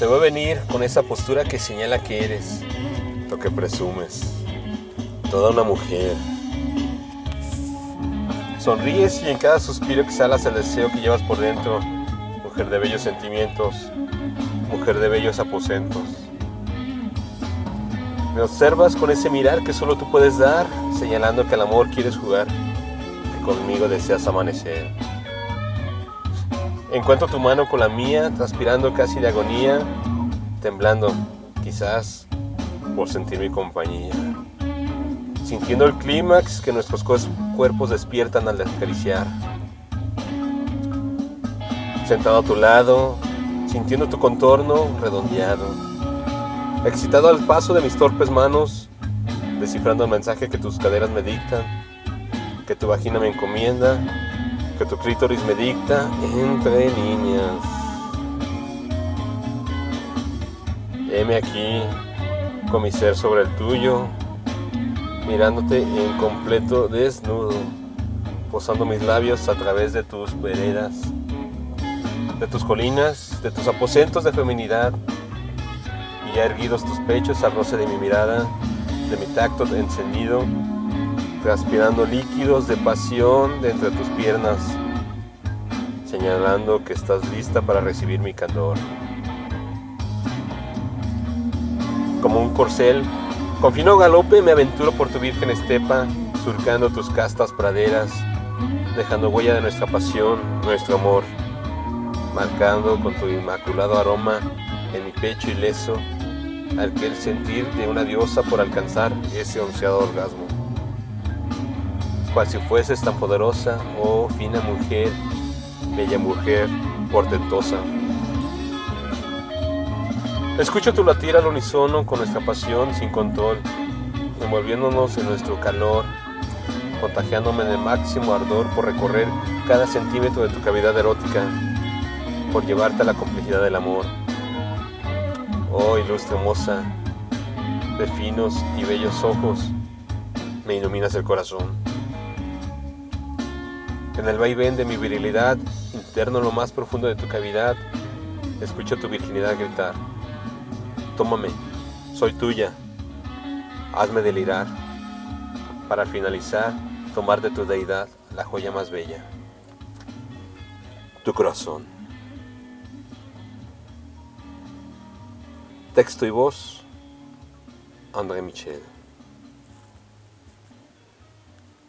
Te voy a venir con esa postura que señala que eres, lo que presumes, toda una mujer. Sonríes y en cada suspiro exhalas el deseo que llevas por dentro, mujer de bellos sentimientos, mujer de bellos aposentos. Me observas con ese mirar que solo tú puedes dar, señalando que al amor quieres jugar, que conmigo deseas amanecer. Encuentro tu mano con la mía, transpirando casi de agonía, temblando, quizás por sentir mi compañía. Sintiendo el clímax que nuestros cuerpos despiertan al acariciar. Sentado a tu lado, sintiendo tu contorno redondeado. Excitado al paso de mis torpes manos, descifrando el mensaje que tus caderas me dictan, que tu vagina me encomienda que tu clítoris me dicta entre líneas. Heme aquí con mi ser sobre el tuyo, mirándote en completo desnudo, posando mis labios a través de tus veredas, de tus colinas, de tus aposentos de feminidad, y ya erguidos tus pechos al roce de mi mirada, de mi tacto encendido transpirando líquidos de pasión de entre tus piernas, señalando que estás lista para recibir mi candor. Como un corcel, con fino galope me aventuro por tu virgen estepa, surcando tus castas praderas, dejando huella de nuestra pasión, nuestro amor, marcando con tu inmaculado aroma en mi pecho ileso aquel sentir de una diosa por alcanzar ese onceado orgasmo cual si fueses tan poderosa, oh fina mujer, bella mujer, portentosa. Escucho tu latir al unísono con nuestra pasión sin control, envolviéndonos en nuestro calor, contagiándome el máximo ardor por recorrer cada centímetro de tu cavidad erótica, por llevarte a la complejidad del amor. Oh ilustre moza, de finos y bellos ojos, me iluminas el corazón. En el vaivén de mi virilidad, interno lo más profundo de tu cavidad, escucho tu virginidad gritar. Tómame, soy tuya, hazme delirar, para finalizar, tomar de tu deidad la joya más bella, tu corazón. Texto y voz, André Michel.